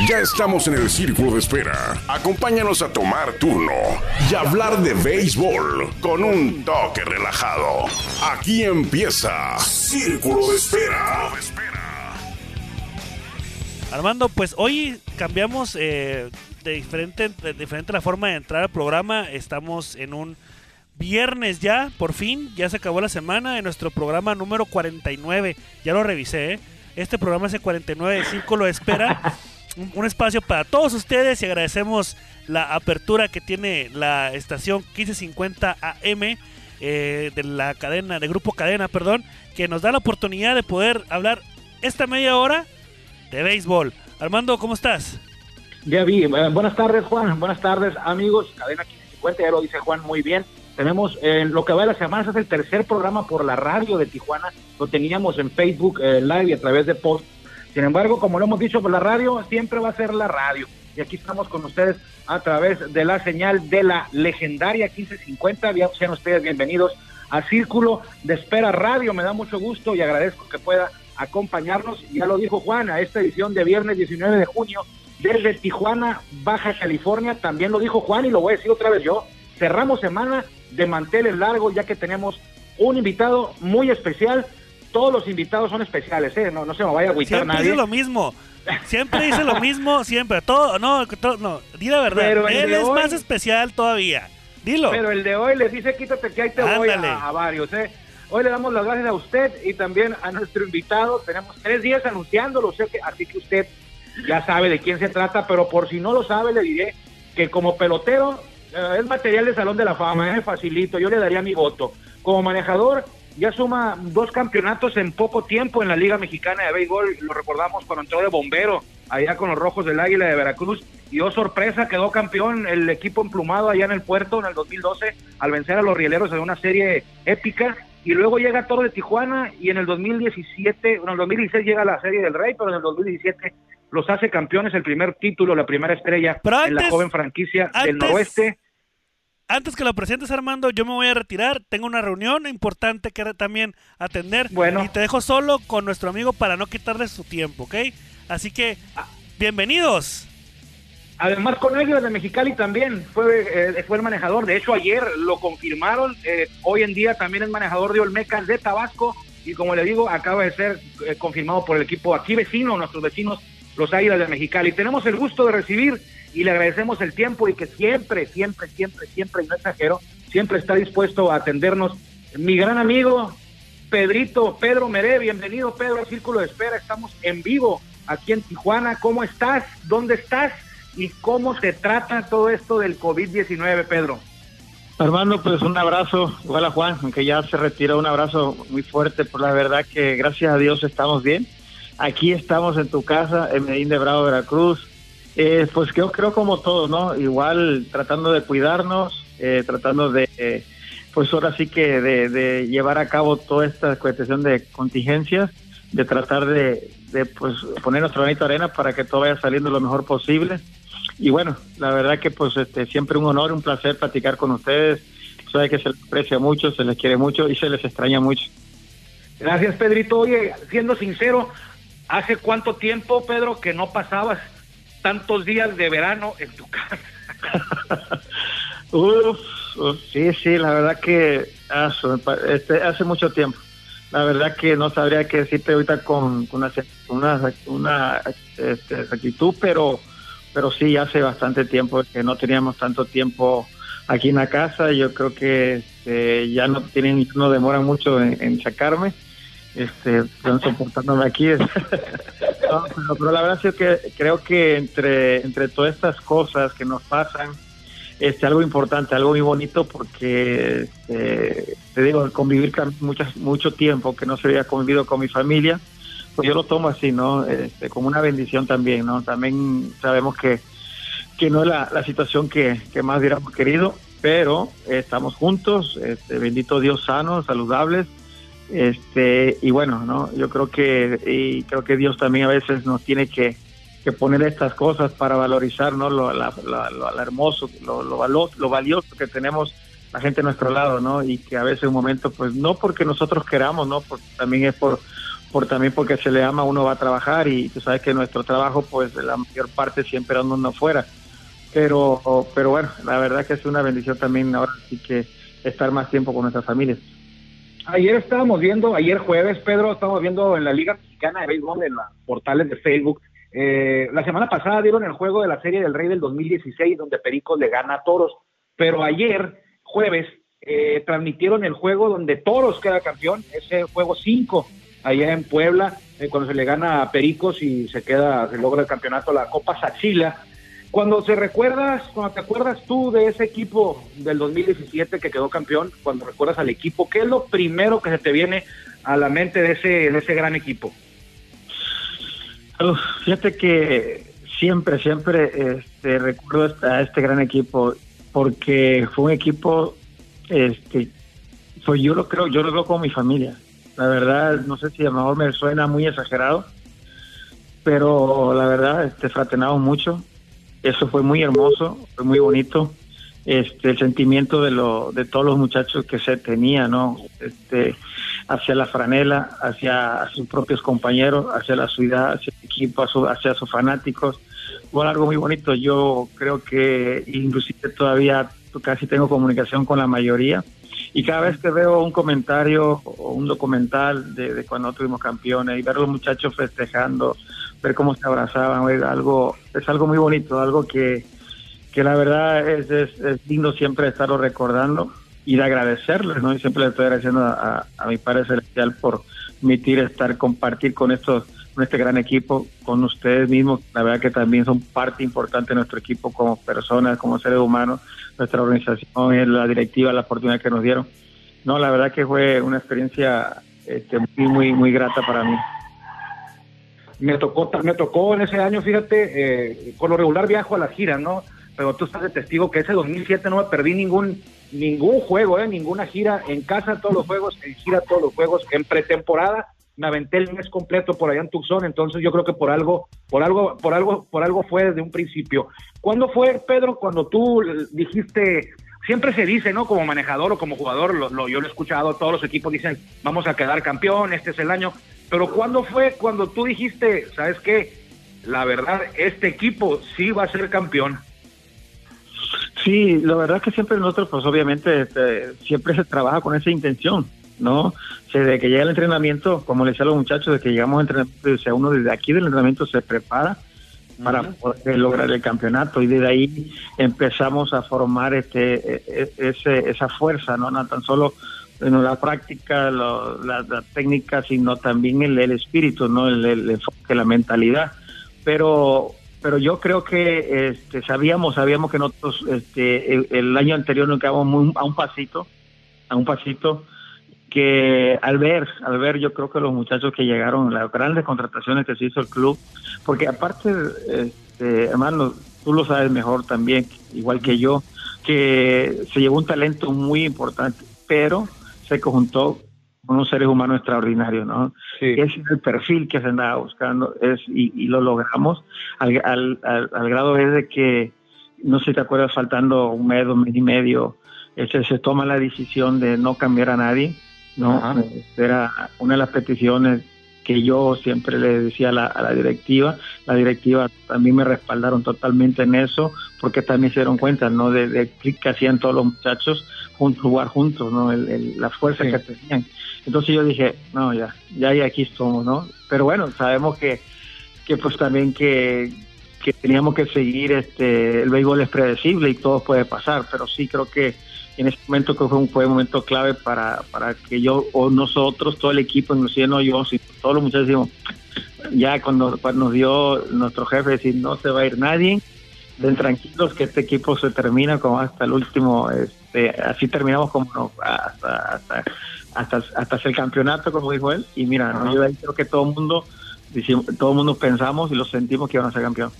Ya estamos en el círculo de espera. Acompáñanos a tomar turno y hablar de béisbol con un toque relajado. Aquí empieza Círculo de Espera. Armando, pues hoy cambiamos eh, de, diferente, de diferente la forma de entrar al programa. Estamos en un viernes ya, por fin, ya se acabó la semana de nuestro programa número 49. Ya lo revisé, ¿eh? Este programa es el 49 de Círculo de Espera. un, espacio para todos ustedes y agradecemos la apertura que tiene la estación 1550 AM eh, de la cadena, de Grupo Cadena, perdón, que nos da la oportunidad de poder hablar esta media hora de béisbol. Armando, ¿cómo estás? Ya vi, eh, buenas tardes Juan, buenas tardes amigos, cadena 1550, ya lo dice Juan muy bien. Tenemos en lo que va de la semana, es el tercer programa por la radio de Tijuana, lo teníamos en Facebook eh, Live y a través de post. Sin embargo, como lo hemos dicho por la radio, siempre va a ser la radio. Y aquí estamos con ustedes a través de la señal de la legendaria 1550. Bien, sean ustedes bienvenidos a Círculo de Espera Radio. Me da mucho gusto y agradezco que pueda acompañarnos. Ya lo dijo Juan, a esta edición de viernes 19 de junio desde Tijuana, Baja California. También lo dijo Juan y lo voy a decir otra vez yo. Cerramos semana de manteles largos ya que tenemos un invitado muy especial. Todos los invitados son especiales, ¿eh? No, no se me vaya a agüitar Siempre nadie. dice lo mismo. Siempre dice lo mismo, siempre. Todo, no, todo, no. Di la verdad. Pero Él es hoy- más especial todavía. Dilo. Pero el de hoy les dice quítate que ahí te voy Ándale. a, a varios. ¿eh? Hoy le damos las gracias a usted y también a nuestro invitado. Tenemos tres días anunciándolo, sé que, así que usted ya sabe de quién se trata, pero por si no lo sabe le diré que como pelotero eh, es material de Salón de la Fama, ¿eh? facilito, yo le daría mi voto. Como manejador ya suma dos campeonatos en poco tiempo en la Liga Mexicana de Béisbol, lo recordamos cuando entró de bombero allá con los Rojos del Águila de Veracruz. Y oh sorpresa, quedó campeón el equipo emplumado allá en el puerto en el 2012 al vencer a los Rieleros en una serie épica. Y luego llega Toro de Tijuana y en el 2017, en el 2016 llega la serie del Rey, pero en el 2017 los hace campeones, el primer título, la primera estrella Pero en la joven franquicia del noroeste. Antes que lo presentes, Armando, yo me voy a retirar. Tengo una reunión importante que también atender. Bueno. Y te dejo solo con nuestro amigo para no quitarle su tiempo, ¿ok? Así que, bienvenidos. Además, con ellos de Mexicali también fue, eh, fue el manejador. De hecho, ayer lo confirmaron. Eh, hoy en día también es manejador de Olmecas de Tabasco. Y como le digo, acaba de ser eh, confirmado por el equipo aquí vecino, nuestros vecinos, los Águilas de Mexicali. Tenemos el gusto de recibir y le agradecemos el tiempo y que siempre, siempre, siempre, siempre, y no exagero, siempre está dispuesto a atendernos. Mi gran amigo, Pedrito, Pedro Meré, bienvenido Pedro al Círculo de Espera, estamos en vivo aquí en Tijuana. ¿Cómo estás? ¿Dónde estás? ¿Y cómo se trata todo esto del COVID-19, Pedro? Armando, pues un abrazo, igual a Juan, aunque ya se retiró, un abrazo muy fuerte, por la verdad que gracias a Dios estamos bien. Aquí estamos en tu casa, en Medellín de Bravo, Veracruz. Eh, pues creo, creo como todos, ¿no? Igual tratando de cuidarnos, eh, tratando de, eh, pues ahora sí que de, de llevar a cabo toda esta cuestión de contingencias, de tratar de, de pues poner nuestro granito de arena para que todo vaya saliendo lo mejor posible. Y bueno, la verdad que pues este siempre un honor, un placer platicar con ustedes. Sabe que se les aprecia mucho, se les quiere mucho y se les extraña mucho. Gracias, Pedrito. Oye, siendo sincero, ¿hace cuánto tiempo, Pedro, que no pasabas tantos días de verano en tu casa? Uf, sí, sí, la verdad que este, hace mucho tiempo. La verdad que no sabría qué decirte ahorita con, con una, una, una este, actitud, pero, pero sí, hace bastante tiempo que no teníamos tanto tiempo aquí en la casa. Yo creo que este, ya no tienen, no demoran mucho en sacarme. Este, soportándome aquí. Pero, la verdad es que creo que entre, entre todas estas cosas que nos pasan, este, algo importante, algo muy bonito, porque este, te digo, convivir con muchas, mucho tiempo que no se había convivido con mi familia, pues yo lo tomo así, ¿no? Este, como una bendición también, ¿no? También sabemos que, que no es la, situación que, que más hubiéramos querido, pero eh, estamos juntos, este, bendito Dios, sanos, saludables, este, y bueno, ¿no? Yo creo que, y creo que Dios también a veces nos tiene que, que poner estas cosas para valorizar ¿no? lo, la, lo- hermoso, lo, lo, valo- lo valioso que tenemos la gente a nuestro lado, ¿no? Y que a veces un momento, pues no porque nosotros queramos, ¿no? Porque también es por, por también porque se le ama uno va a trabajar y tú sabes que nuestro trabajo pues la mayor parte siempre anda fuera pero pero bueno la verdad que es una bendición también ahora sí que estar más tiempo con nuestras familias ayer estábamos viendo ayer jueves Pedro estábamos viendo en la liga mexicana de béisbol en los portales de Facebook eh, la semana pasada dieron el juego de la serie del Rey del 2016 donde Pericos le gana a Toros pero ayer jueves eh, transmitieron el juego donde Toros queda campeón ese juego 5 allá en Puebla, eh, cuando se le gana a Pericos y se queda, se logra el campeonato, la Copa Sachila. Cuando se recuerdas, cuando te acuerdas tú de ese equipo del 2017 que quedó campeón, cuando recuerdas al equipo, ¿qué es lo primero que se te viene a la mente de ese, de ese gran equipo? fíjate que siempre, siempre este, recuerdo a este gran equipo porque fue un equipo, este, pues yo lo creo, yo lo veo como mi familia. La verdad, no sé si a lo mejor me suena muy exagerado, pero la verdad, este, fraternamos mucho. Eso fue muy hermoso, fue muy bonito. Este, el sentimiento de, lo, de todos los muchachos que se tenía, ¿no? Este, hacia la franela, hacia sus propios compañeros, hacia la ciudad, hacia el equipo, hacia sus fanáticos. Fue algo muy bonito. Yo creo que inclusive todavía casi tengo comunicación con la mayoría y cada vez que veo un comentario o un documental de, cuando tuvimos campeones y ver a los muchachos festejando, ver cómo se abrazaban, algo, es algo muy bonito, algo que, que la verdad es, es, lindo siempre estarlo recordando y de agradecerles, ¿no? Y siempre le estoy agradeciendo a, a, mi Padre Celestial por permitir estar, compartir con estos con este gran equipo, con ustedes mismos. La verdad que también son parte importante de nuestro equipo como personas, como seres humanos nuestra organización, la directiva, la oportunidad que nos dieron. No, la verdad que fue una experiencia este, muy, muy, muy grata para mí. Me tocó, me tocó en ese año, fíjate, eh, con lo regular viajo a las giras, ¿no? Pero tú estás de testigo que ese 2007 no me perdí ningún ningún juego, ¿eh? ninguna gira en casa todos los juegos, en gira todos los juegos, en pretemporada me aventé el mes completo por allá en Tucson, entonces yo creo que por algo, por algo, por algo, por algo fue desde un principio. ¿Cuándo fue, Pedro, cuando tú dijiste, siempre se dice, ¿no? Como manejador o como jugador, lo, yo lo he escuchado, todos los equipos dicen, vamos a quedar campeón, este es el año, pero ¿cuándo fue cuando tú dijiste, sabes qué? La verdad, este equipo sí va a ser campeón. Sí, la verdad es que siempre nosotros, pues obviamente, este, siempre se trabaja con esa intención ¿no? Desde que llega el entrenamiento, como le decía a los muchachos, de que llegamos a entrenamiento, sea, uno desde aquí del entrenamiento se prepara para poder lograr el campeonato y desde ahí empezamos a formar este e, e, ese, esa fuerza, no, no tan solo en la práctica, la, técnica, sino también el, el espíritu, no el, enfoque, la mentalidad. Pero pero yo creo que este, sabíamos sabíamos que nosotros este, el, año anterior nos quedamos a un pasito, a un pasito que al ver, al ver yo creo que los muchachos que llegaron, las grandes contrataciones que se hizo el club, porque aparte, este, hermano, tú lo sabes mejor también, igual que yo, que se llevó un talento muy importante, pero se conjuntó con unos seres humanos extraordinarios, ¿no? Ese es el perfil que se andaba buscando es y, lo logramos al, al, al, grado es de que, no sé si te acuerdas, faltando un mes, un mes y medio, ese, se toma la decisión de no cambiar a nadie ¿no? Era una de las peticiones que yo siempre le decía a la, directiva. La directiva también me respaldaron totalmente en eso, porque también se dieron cuenta, ¿no? De, de que hacían todos los muchachos juntos, jugar juntos, ¿no? la fuerza que tenían. Entonces yo dije, no, ya, ya y aquí estamos, ¿no? Pero bueno, sabemos que, que pues también que, que teníamos que seguir, este, el béisbol es predecible y todo puede pasar, pero sí creo que en este momento que fue un, fue un momento clave para, para que yo o nosotros, todo el equipo, inclusive no yo, sino todos los muchachos decimos, ya cuando, nos dio nuestro jefe decir no se va a ir nadie, ven tranquilos que este equipo se termina como hasta el último, este, así terminamos como hasta, hasta, hasta, hasta, el campeonato, como dijo él, y mira, yo creo que todo el mundo, todo el mundo pensamos y lo sentimos que iban a ser campeón.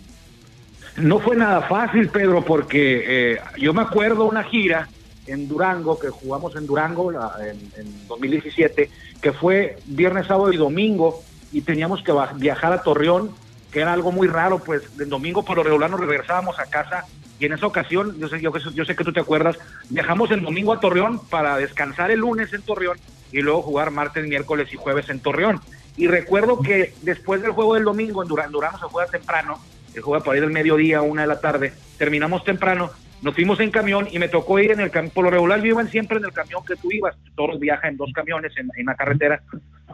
No fue nada fácil, Pedro, porque eh, yo me acuerdo una gira en Durango, que jugamos en Durango en, 2017, que fue viernes, sábado y domingo, y teníamos que viajar a Torreón, que era algo muy raro, pues el domingo por lo regular nos regresábamos a casa, y en esa ocasión, yo sé, yo, yo sé que tú te acuerdas, viajamos el domingo a Torreón para descansar el lunes en Torreón y luego jugar martes, miércoles y jueves en Torreón. Y recuerdo que después del juego del domingo, en Durán, Durán se juega temprano, se juega por ahí del mediodía, una de la tarde, terminamos temprano, nos fuimos en camión y me tocó ir en el camión, por lo regular yo iba siempre en el camión que tú ibas, todos viajan en dos camiones en, en la carretera,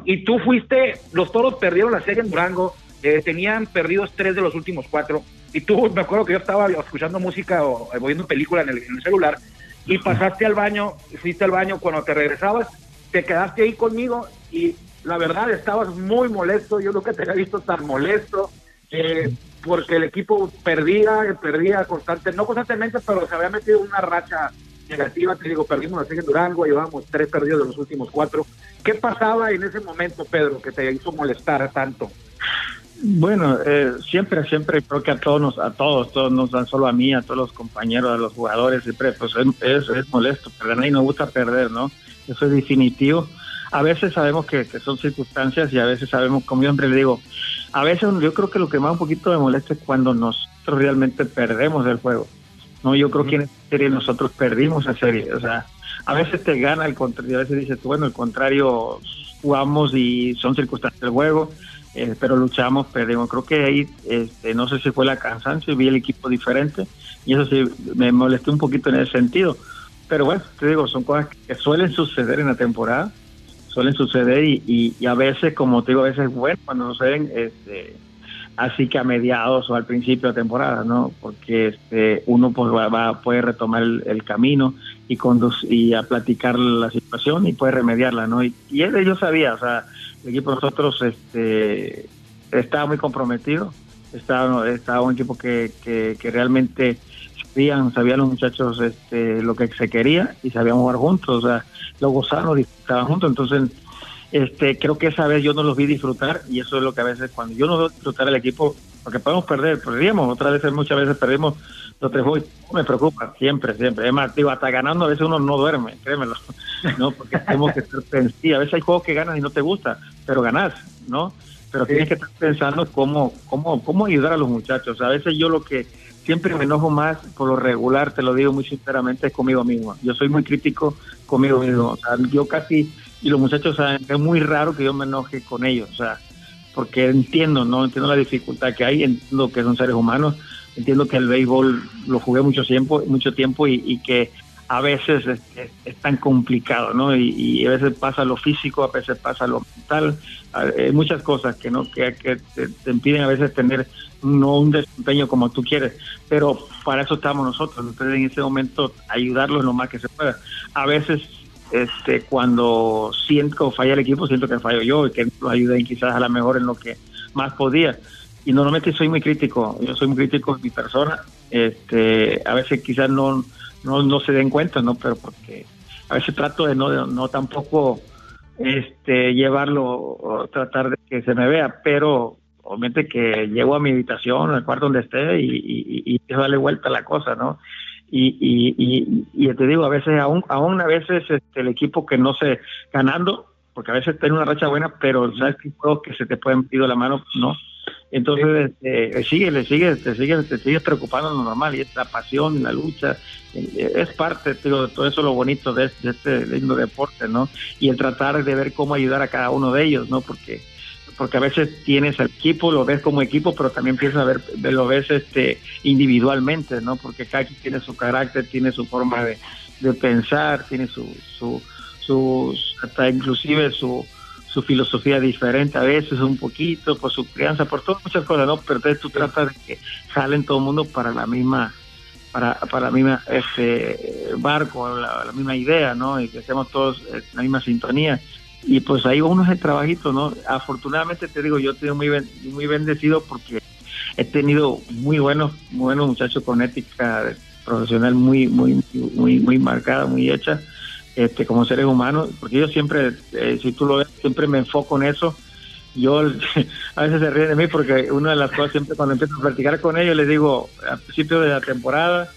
y tú fuiste, los toros perdieron la serie en Durango, eh, tenían perdidos tres de los últimos cuatro, y tú, me acuerdo que yo estaba escuchando música o, o viendo película en el, en el celular, y pasaste al baño, fuiste al baño, cuando te regresabas, te quedaste ahí conmigo y la verdad estabas muy molesto, yo nunca te había visto tan molesto, eh, porque el equipo perdía, perdía constante, no constantemente, pero se había metido una racha negativa, te digo, perdimos la serie en Durango, llevamos tres perdidos de los últimos cuatro. ¿Qué pasaba en ese momento, Pedro, que te hizo molestar tanto? Bueno, eh, siempre, siempre creo que a todos, nos, a todos, todos nos dan solo a mí, a todos los compañeros, a los jugadores, siempre, pues es, es molesto, a nadie nos gusta perder, ¿no? Eso es definitivo. A veces sabemos que, que, son circunstancias y a veces sabemos, como yo siempre le digo, a veces yo creo que lo que más un poquito me molesta es cuando nosotros realmente perdemos el juego. No, yo creo que en esta serie nosotros perdimos la serie. O sea, a veces te gana el contrario, a veces dices, bueno, el contrario jugamos y son circunstancias del juego eh, pero luchamos, perdimos. Creo que ahí, este, no sé si fue la cansancio, vi el equipo diferente y eso sí me molesté un poquito en ese sentido. Pero bueno, te digo, son cosas que suelen suceder en la temporada, suelen suceder y, y, a veces, como te digo, a veces es bueno cuando suceden este, así que a mediados o al principio de temporada, ¿no? Porque este, uno pues va, va puede retomar el, camino y, conducir, y a platicar la situación y puede remediarla, ¿no? Y, y yo sabía, o sea, el equipo de nosotros este, estaba muy comprometido, estaba, estaba un equipo que, que, que realmente sabían, sabían los muchachos este, lo que se quería y sabían jugar juntos, o sea, lo gozaron, disfrutaban juntos, entonces este, creo que esa vez yo no los vi disfrutar y eso es lo que a veces cuando yo no veo disfrutar al equipo, porque podemos perder, perdíamos, otras veces, muchas veces perdimos los tres juegos, me preocupa, siempre, siempre. Es más, digo, hasta ganando a veces uno no duerme, créemelo, ¿no? Porque tenemos que estar pensando, a veces hay juegos que ganas y no te gusta, pero ganás, ¿no? Pero sí. tienes que estar pensando cómo, cómo, cómo ayudar a los muchachos. A veces yo lo que siempre me enojo más, por lo regular, te lo digo muy sinceramente, es conmigo mismo. Yo soy muy crítico conmigo mismo. Yo casi, y los muchachos saben, es muy raro que yo me enoje con ellos, o sea, porque entiendo, ¿no? Entiendo la dificultad que hay, entiendo que son seres humanos, entiendo que el béisbol lo jugué mucho tiempo, mucho tiempo y, y que a veces es, es, tan complicado, ¿no? Y, a veces pasa lo físico, a veces pasa lo mental, hay muchas cosas que no que, que te, impiden a veces tener no un desempeño como tú quieres, pero para eso estamos nosotros, entonces en ese momento ayudarlos lo más que se pueda. A veces este cuando siento falla el equipo, siento que fallo yo y que los ayuden quizás a lo mejor en lo que más podía. Y normalmente soy muy crítico, yo soy muy crítico de mi persona, este, a veces quizás no no, no se den cuenta, ¿no? Pero porque a veces trato de no, de, no tampoco este, llevarlo o tratar de que se me vea, pero obviamente que llego a mi habitación, al cuarto donde esté y, y, y, darle vuelta la cosa, ¿no? Y, y, y, te digo, a veces, aún, aún a veces este, el equipo que no se ganando, porque a veces tiene una racha buena, pero sabes que juegos que se te pueden pido la mano, ¿no? Entonces, este, sigue, le sigue, te sigue, te sigues preocupando lo normal, y esta pasión, la lucha, es parte de todo eso lo bonito de, de este lindo deporte, ¿no? Y el tratar de ver cómo ayudar a cada uno de ellos, ¿no? Porque porque a veces tienes el equipo, lo ves como equipo, pero también empiezas a ver, lo ves este individualmente, ¿no? Porque cada quien tiene su carácter, tiene su forma de, de pensar, tiene su, su, su, hasta inclusive su, su filosofía diferente a veces un poquito, por su crianza, por todas muchas cosas, ¿no? Pero entonces tú tratas de que jalen todo el mundo para la misma para, para la misma este barco, la, la misma idea, ¿no? Y que estemos todos en la misma sintonía y pues ahí uno es el trabajito, ¿no? Afortunadamente te digo, yo tenido muy, ben, muy bendecido porque he tenido muy buenos, muy buenos muchachos con ética profesional muy, muy, muy, muy marcada, muy hecha, este, como seres humanos, porque yo siempre, eh, si tú lo ves, siempre me enfoco en eso. Yo a veces se ríen de mí porque una de las cosas siempre cuando empiezo a platicar con ellos les digo al principio de la temporada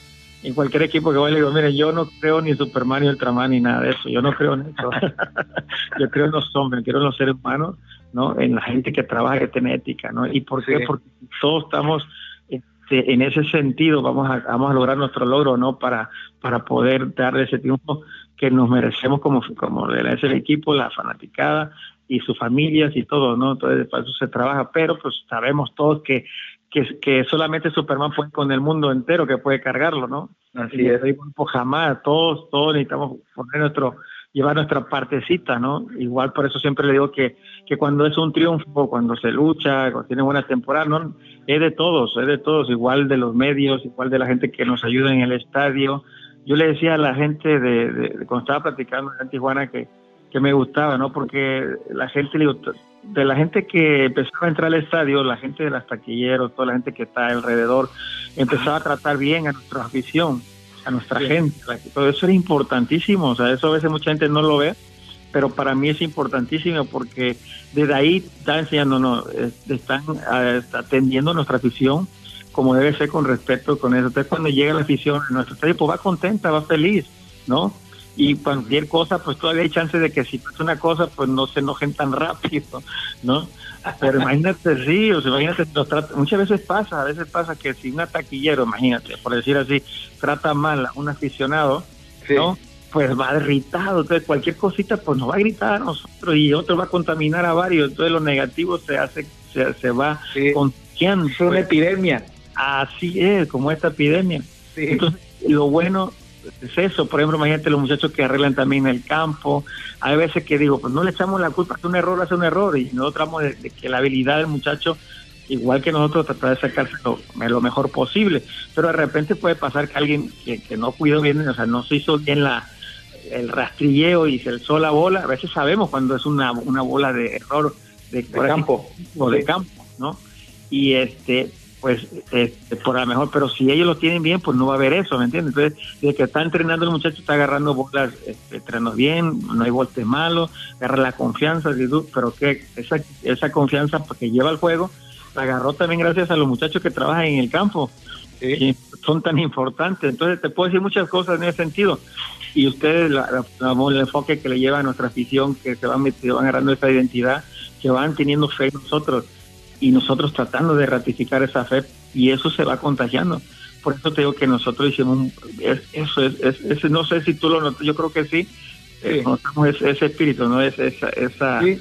en cualquier equipo que voy le digo, miren, yo no creo ni Superman ni Ultraman ni nada de eso, yo no creo en eso. yo creo en los hombres, creo en los seres humanos, ¿no? En la gente que trabaja, que tiene ética, ¿no? ¿Y por qué? Sí. Porque todos estamos este, en ese sentido, vamos a, vamos a lograr nuestro logro, ¿no? Para, para poder dar ese tiempo que nos merecemos como, como es el equipo, la fanaticada, y sus familias y todo, ¿no? Entonces, para eso se trabaja, pero pues sabemos todos que, que, que solamente Superman puede con el mundo entero, que puede cargarlo, ¿no? Así es. Pues jamás, todos, todos necesitamos poner nuestro, llevar nuestra partecita, ¿no? Igual por eso siempre le digo que, que cuando es un triunfo, cuando se lucha, cuando tiene buenas temporadas, ¿no? Es de todos, es de todos, igual de los medios, igual de la gente que nos ayuda en el estadio. Yo le decía a la gente de, de, cuando estaba platicando en Tijuana que, que me gustaba, ¿no? Porque la gente, de la gente que empezaba a entrar al estadio, la gente de las taquilleros, toda la gente que está alrededor, empezaba a tratar bien a nuestra afición, a nuestra gente. Todo eso era importantísimo, o sea, eso a veces mucha gente no lo ve, pero para mí es importantísimo porque desde ahí está enseñando, están atendiendo a nuestra afición como debe ser con respeto con eso. Entonces cuando llega la afición a nuestro estadio, pues va contenta, va feliz, ¿no? y cualquier cosa, pues todavía hay chance de que si pasa una cosa, pues no se enojen tan rápido, ¿no? Pero imagínate, sí, o sea, imagínate, muchas veces pasa, a veces pasa que si un taquillero, imagínate, por decir así, trata mal a un aficionado, ¿no? Pues va irritado, entonces cualquier cosita, pues nos va a gritar a nosotros y otro va a contaminar a varios, entonces lo negativo se hace, se, se va contagiando. Es una epidemia. Así es, como esta epidemia. Entonces, lo bueno es eso. Por ejemplo, imagínate los muchachos que arreglan también el campo. Hay veces que digo, pues no le echamos la culpa, que un error hace un error y nosotros tratamos de, que la habilidad del muchacho, igual que nosotros, tratar de sacarse lo, mejor posible. Pero de repente puede pasar que alguien que, no cuidó bien, o sea, no se hizo bien la el rastrilleo y se alzó la bola. A veces sabemos cuando es una, una bola de error de, campo o de campo, ¿no? Y este, pues eh, por lo mejor, pero si ellos lo tienen bien, pues no va a haber eso, ¿me entiendes? Entonces, desde que está entrenando el muchacho, está agarrando bolas, este, entrenando bien, no hay volte malo, agarra la confianza, pero que esa, esa confianza que lleva al juego, la agarró también gracias a los muchachos que trabajan en el campo, que son tan importantes. Entonces, te puedo decir muchas cosas en ese sentido. Y ustedes, la, el enfoque que le lleva a nuestra afición, que se van, se van agarrando esa identidad, que van teniendo fe en nosotros y nosotros tratando de ratificar esa fe y eso se va contagiando. Por eso te digo que nosotros hicimos eso, es, no sé si tú lo notas, yo creo que sí, eh, notamos ese, espíritu, ¿no? Es, esa, esa, eh,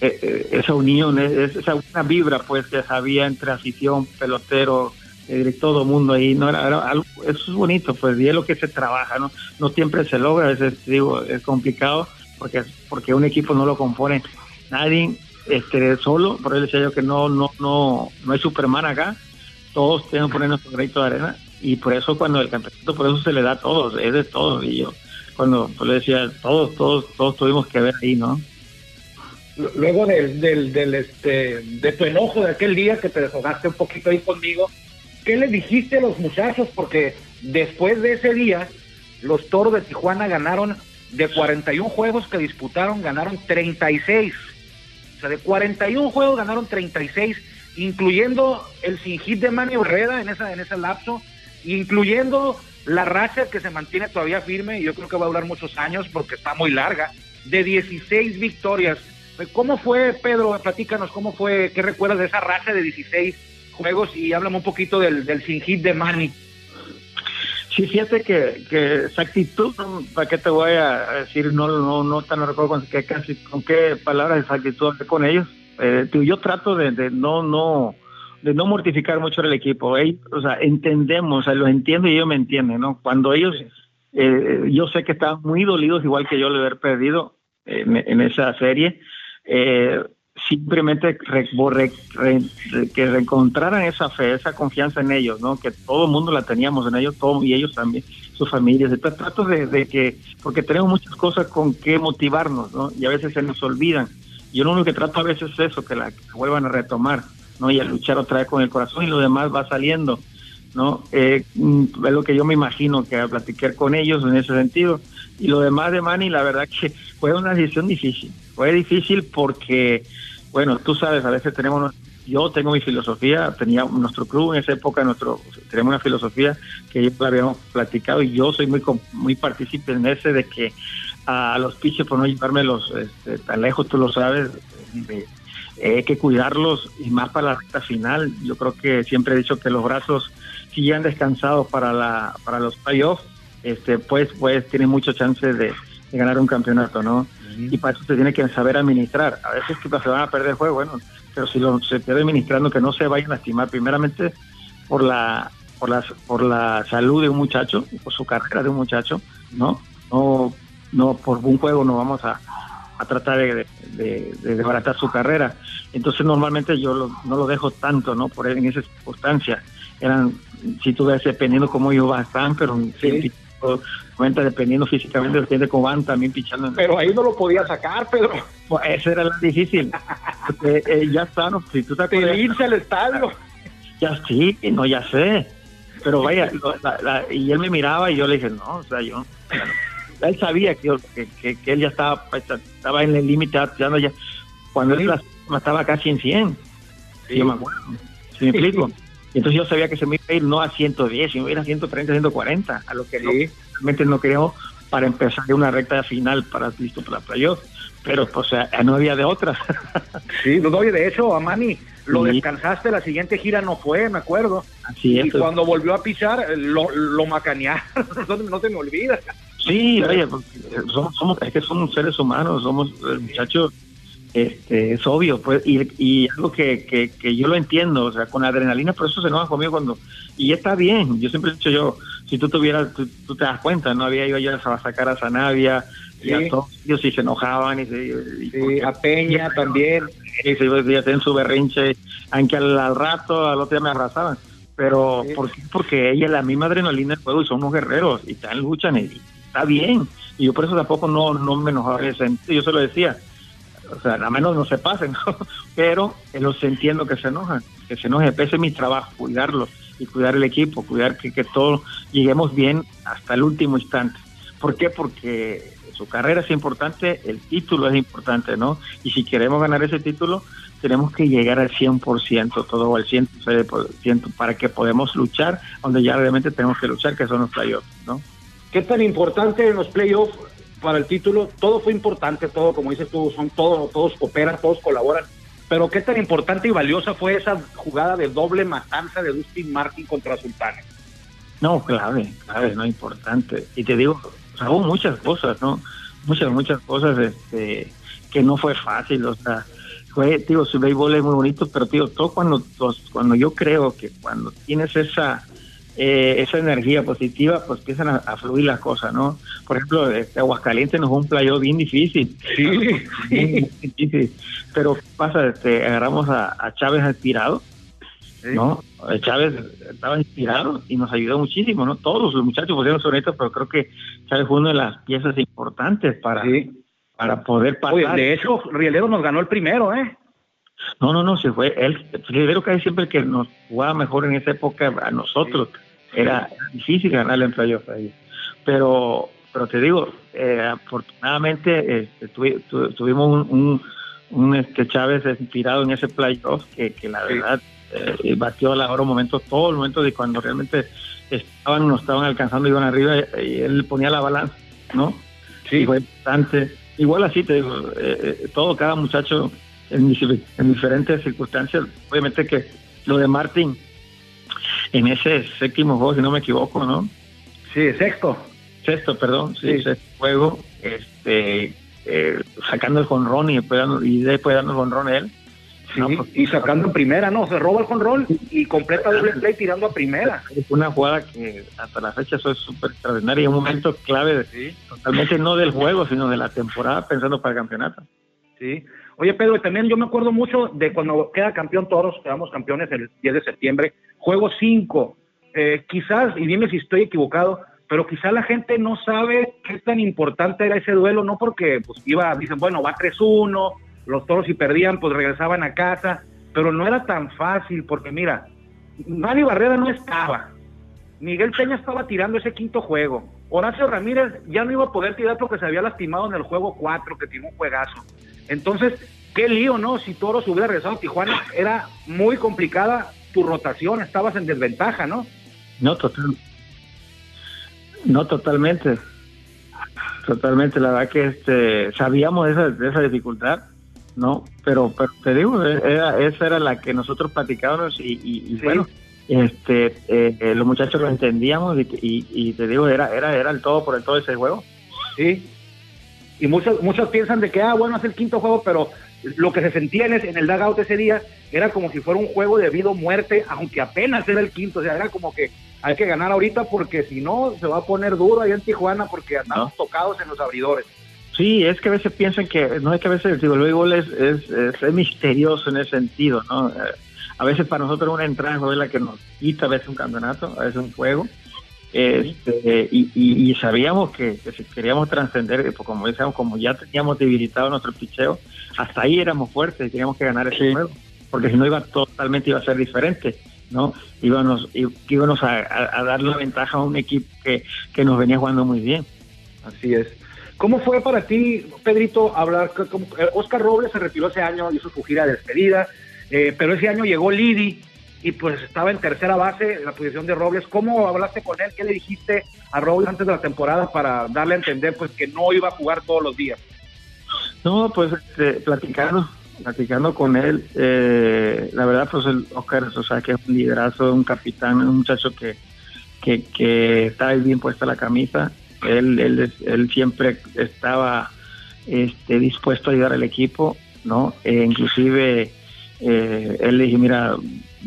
eh, esa unión, es, esa una vibra pues que había entre afición, pelotero, eh, todo mundo ahí, no era, algo, eso es bonito, pues y es lo que se trabaja, ¿no? No siempre se logra, a veces digo, es complicado porque, porque un equipo no lo compone nadie este, solo, por eso decía yo que no, no, no, no hay Superman acá, todos tienen que poner nuestro grito de arena y por eso cuando el campeonato, por eso se le da a todos, es de todos y yo cuando pues, le decía, todos, todos, todos tuvimos que ver ahí, ¿no? Luego del, del, del, este, de tu enojo de aquel día que te deshogaste un poquito ahí conmigo, ¿qué le dijiste a los muchachos? Porque después de ese día, los toros de Tijuana ganaron de 41 juegos que disputaron, ganaron 36 o sea, de 41 juegos ganaron 36, incluyendo el sin hit de Manny Herrera en, esa, en ese lapso, incluyendo la racha que se mantiene todavía firme, y yo creo que va a durar muchos años porque está muy larga, de 16 victorias. ¿Cómo fue, Pedro? Platícanos, ¿cómo fue? ¿Qué recuerdas de esa racha de 16 juegos? Y háblame un poquito del, del sin hit de Manny. Sí, fíjate que, que esa actitud, ¿para qué te voy a decir? No, no, no, no recuerdo con qué, casi, con qué palabras esa actitud hablé con ellos. Eh, yo trato de, de, no, no, de no mortificar mucho al equipo. o sea, entendemos, o sea, los entiendo y ellos me entienden, ¿no? Cuando ellos, eh, yo sé que estaban muy dolidos, igual que yo, de haber perdido en, en esa serie. Eh, simplemente que reencontraran esa fe, esa confianza en ellos, ¿no? Que todo el mundo la teníamos en ellos, todo, y ellos también, sus familias. trato de, que, porque tenemos muchas cosas con que motivarnos, ¿no? Y a veces se nos olvidan. Yo lo único que trato a veces es eso, que la vuelvan a retomar, ¿no? Y a luchar otra vez con el corazón y lo demás va saliendo, ¿no? Eh, mm, es lo que yo me imagino que platicar con ellos en ese sentido. Y lo demás de Manny, la verdad que fue una decisión difícil. Fue difícil porque bueno, tú sabes, a veces tenemos, yo tengo mi filosofía, tenía nuestro club en esa época, nuestro tenemos una filosofía que ya habíamos platicado y yo soy muy muy partícipe en ese de que a los piches por no llevármelos este, tan lejos, tú lo sabes, hay que cuidarlos y más para la recta final. Yo creo que siempre he dicho que los brazos si ya han descansado para la para los playoffs, este pues pues tienen mucho chance de, ganar un campeonato, ¿no? Y para eso se tiene que saber administrar. A veces que se van a perder el juego, bueno, pero si lo, se pierde administrando, que no se vayan a lastimar, primeramente por la, por la, por la salud de un muchacho, por su carrera de un muchacho, ¿no? No, no por un juego no vamos a, a tratar de, de, de, desbaratar su carrera. Entonces normalmente yo lo, no lo dejo tanto, ¿no? Por en esa circunstancia. Eran, si tú ves, dependiendo cómo ellos están, pero sí. Cuenta dependiendo físicamente, depende cómo van también pichando. Pero ahí no lo podía sacar, Pedro. Pues eso era difícil. Porque, eh, ya está, ¿no? Si tú te acuerdas, irse al estadio. Ya sí, no, ya sé. Pero vaya, la, la, y él me miraba y yo le dije, no, o sea, yo... él sabía que, que, que, él ya estaba estaba en el límite ya cuando él estaba casi en 100 sí. yo me acuerdo ¿sí me explico? Y entonces yo sabía que se me iba a ir no a 110 sino a 130 140 a lo que sí. realmente no queríamos para empezar de una recta final para listo para playoff pero pues no había de otra sí no había de hecho Amani lo sí. descansaste, la siguiente gira no fue, me acuerdo. Así es. Y cuando volvió a pisar, lo, lo macanearon, no, no se me olvida. Sí, oye, somos, somos, es que somos seres humanos, somos muchachos, este, es obvio, pues, y, y algo que, que, que, yo lo entiendo, o sea, con adrenalina, por eso se enoja conmigo cuando, y está bien, yo siempre he dicho yo, si tú tuvieras, tú, tú te das cuenta, no había ido yo a sacar a Sanavia, sí. y a todos ellos sí se enojaban, y, se, y sí, a Peña también, y se en su berrinche, aunque al, al, rato, al otro día me abrazaban, pero Sí. ¿por qué? Porque ella es la misma adrenalina del juego y son unos guerreros y están luchan y está bien. Y yo por eso tampoco no, no me enojaba en ese sentido. Yo se lo decía. O sea, a menos no se pasen, ¿no? pero los entiendo que se enojan, que se enojen. Ese es mi trabajo, cuidarlos y cuidar el equipo, cuidar que, que todos lleguemos bien hasta el último instante. ¿Por qué? Porque su carrera es importante, el título es importante, ¿no? Y si queremos ganar ese título, tenemos que llegar al 100%, todo al 100% para que podamos luchar, donde ya realmente tenemos que luchar, que son los playoffs, ¿no? ¿Qué tan importante en los playoffs para el título? Todo fue importante, todo, como dices tú, son todos, todos cooperan, todos colaboran. Pero qué tan importante y valiosa fue esa jugada de doble matanza de Dustin Martin contra Sultanes. No, clave, clave, no importante. Y te digo, hubo muchas cosas, ¿no? Muchas, muchas cosas este, que no fue fácil, o sea, fue, digo, su béisbol es muy bonito, pero digo, todo cuando, cuando yo creo que cuando tienes esa eh, esa energía positiva, pues empiezan a, a, fluir las cosas, ¿no? Por ejemplo, este Aguascalientes nos fue un playoff bien difícil. Sí, bien difícil. Pero ¿qué pasa? Este, agarramos a, a Chávez inspirado. ¿no? Chávez estaba inspirado y nos ayudó muchísimo, ¿no? Todos los muchachos pusieron reto, pero creo que Chávez fue una de las piezas importantes para, sí. para poder pasar. Oye, de hecho, Rielero nos ganó el primero, ¿eh? No, no, no, se fue él. Rielero casi siempre que nos jugaba mejor en esa época a nosotros. Sí era, difícil ganarle en playoff a ellos. Pero, pero te digo, eh, afortunadamente este, tuvi, tu, tuvimos un, un, un, este Chávez inspirado en ese playoff que, que la verdad eh, batió a la hora momentos, todos los momentos de cuando realmente estaban, nos estaban alcanzando, iban arriba y él ponía la balanza, ¿no? Sí. Y fue importante. Igual así, te digo, eh, todo, cada muchacho en, en diferentes circunstancias, obviamente que lo de Martín en ese séptimo juego, si no me equivoco, ¿no? Sí, sexto. Sexto, perdón, sí, sí. sexto juego, este, eh, sacando el jonrón y después, dando, y después dando el jonrón él. Sí, no, y sacando en primera, ¿no? Se roba el jonrón y completa doble play tirando a primera. Una jugada que hasta la fecha eso es súper extraordinaria, un momento clave, de, sí. totalmente no del juego, sino de la temporada, pensando para el campeonato. Sí. Oye, Pedro, también yo me acuerdo mucho de cuando queda campeón Toros, quedamos campeones el 10 de septiembre, juego 5. Eh, quizás, y dime si estoy equivocado, pero quizás la gente no sabe qué tan importante era ese duelo, no porque pues iba, dicen, bueno, va 3-1, los Toros si perdían, pues regresaban a casa, pero no era tan fácil, porque mira, Manny Barrera no estaba, Miguel Peña estaba tirando ese quinto juego, Horacio Ramírez ya no iba a poder tirar porque se había lastimado en el juego 4, que tiró un juegazo. Entonces, qué lío, ¿no? Si Toros hubiera regresado a Tijuana, era muy complicada tu rotación, estabas en desventaja, ¿no? No, total. No, totalmente. Totalmente, la verdad que este, sabíamos de esa, de esa dificultad, ¿no? Pero, pero te digo, era, esa era la que nosotros platicábamos y, y, y sí. bueno, este, eh, los muchachos lo entendíamos y, y, y, te digo, era, era, era el todo por el todo ese juego. Sí. y muchos, muchos piensan de que, ah, bueno, es el quinto juego, pero lo que se sentía en, en el dugout ese día era como si fuera un juego de vida o muerte, aunque apenas era el quinto, o sea, era como que hay que ganar ahorita porque si no se va a poner duro ahí en Tijuana porque andamos tocados en los abridores. Sí, es que a veces piensan que, no es que a veces digo, el béisbol es, es, es, misterioso en ese sentido, ¿no? Eh, a veces para nosotros una entrada es la que nos quita a veces un campeonato, a veces un juego. Este, y, y, sabíamos que, si queríamos trascender, pues como decíamos, como ya teníamos debilitado nuestro picheo, hasta ahí éramos fuertes y teníamos que ganar ese juego, porque si no iba totalmente iba a ser diferente, ¿no? Íbamos, íbamos a, a, dar la ventaja a un equipo que, que nos venía jugando muy bien. Así es. ¿Cómo fue para ti, Pedrito, hablar? Oscar Robles se retiró ese año, hizo su gira de despedida, eh, pero ese año llegó Lidi, y pues estaba en tercera base en la posición de Robles. ¿Cómo hablaste con él? ¿Qué le dijiste a Robles antes de la temporada para darle a entender pues que no iba a jugar todos los días? No, pues este, platicando, platicando con él, eh, la verdad pues el Oscar, o sea que es un liderazo, un capitán, un muchacho que, que, que está bien puesta la camisa, él, él, él siempre estaba este, dispuesto a ayudar al equipo, ¿no? E inclusive eh, él le dije, mira,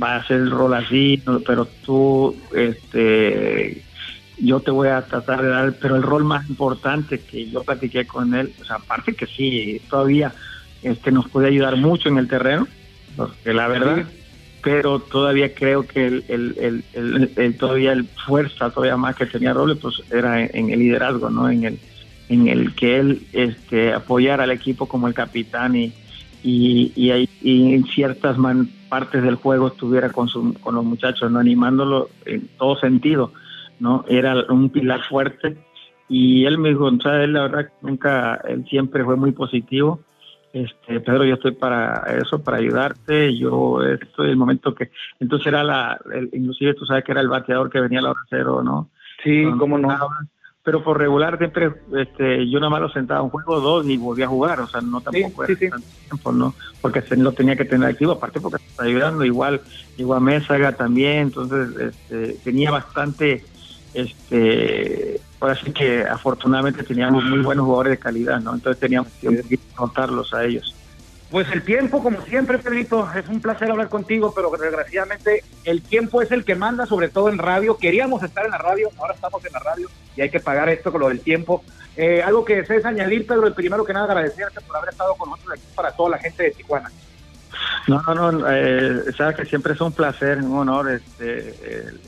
va a hacer el rol así, pero tú, este, yo te voy a tratar de dar, pero el rol más importante que yo platiqué con él, o sea, aparte que sí, todavía este, nos puede ayudar mucho en el terreno, porque la verdad, pero todavía creo que el, el, el, el, todavía el fuerza, todavía más que tenía Robles, pues era en, el liderazgo, ¿no? En el, en el que él este, apoyara al equipo como el capitán y, y, y, en ciertas partes del juego estuviera con, con los muchachos, ¿no? animándolo en todo sentido, ¿no? Era un pilar fuerte y él me dijo, o sea, él la verdad nunca, él siempre fue muy positivo. Este, Pedro, yo estoy para eso, para ayudarte. Yo estoy en el momento que, entonces era la, inclusive tú sabes que era el bateador que venía a la hora cero, ¿no? Sí, cómo no pero por regular siempre este, yo nada más lo sentaba un juego dos y volvía a jugar, o sea, no tampoco era tanto tiempo, ¿no? Porque se lo tenía que tener activo, aparte porque está ayudando, igual, igual Mésaga también, entonces este, tenía bastante, este, por así que afortunadamente teníamos muy buenos jugadores de calidad, ¿no? Entonces teníamos que notarlos a ellos. Pues el tiempo, como siempre, Pedrito, es un placer hablar contigo, pero desgraciadamente el tiempo es el que manda, sobre todo en radio. Queríamos estar en la radio, ahora estamos en la radio y hay que pagar esto con lo del tiempo. Eh, algo que desees añadir, Pedro, el primero que nada agradecerte por haber estado con nosotros aquí para toda la gente de Tijuana. No, no, no, eh, sabes que siempre es un placer, un honor este,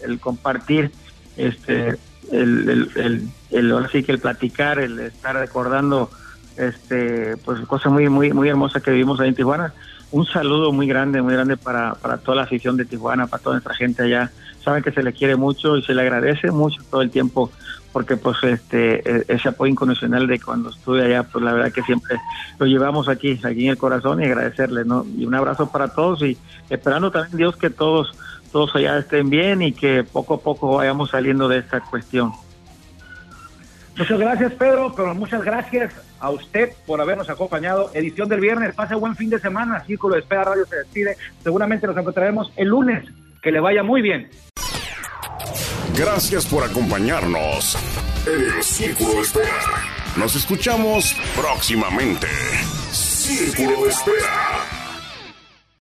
el, compartir, este, el, el, el, el, ahora sí que el platicar, el estar recordando este pues cosa muy muy muy hermosa que vivimos ahí en Tijuana. Un saludo muy grande muy grande para, para toda la afición de Tijuana para toda nuestra gente allá. Saben que se le quiere mucho y se le agradece mucho todo el tiempo porque pues este e, ese apoyo incondicional de cuando estuve allá pues la verdad que siempre lo llevamos aquí aquí en el corazón y agradecerle no y un abrazo para todos y esperando también Dios que todos todos allá estén bien y que poco a poco vayamos saliendo de esta cuestión Muchas gracias, Pedro, pero muchas gracias a usted por habernos acompañado. Edición del viernes, pase buen fin de semana. Círculo de Espera Radio se despide. Seguramente nos encontraremos el lunes. Que le vaya muy bien. Gracias por acompañarnos en el Círculo de Espera. Nos escuchamos próximamente. Círculo de Espera.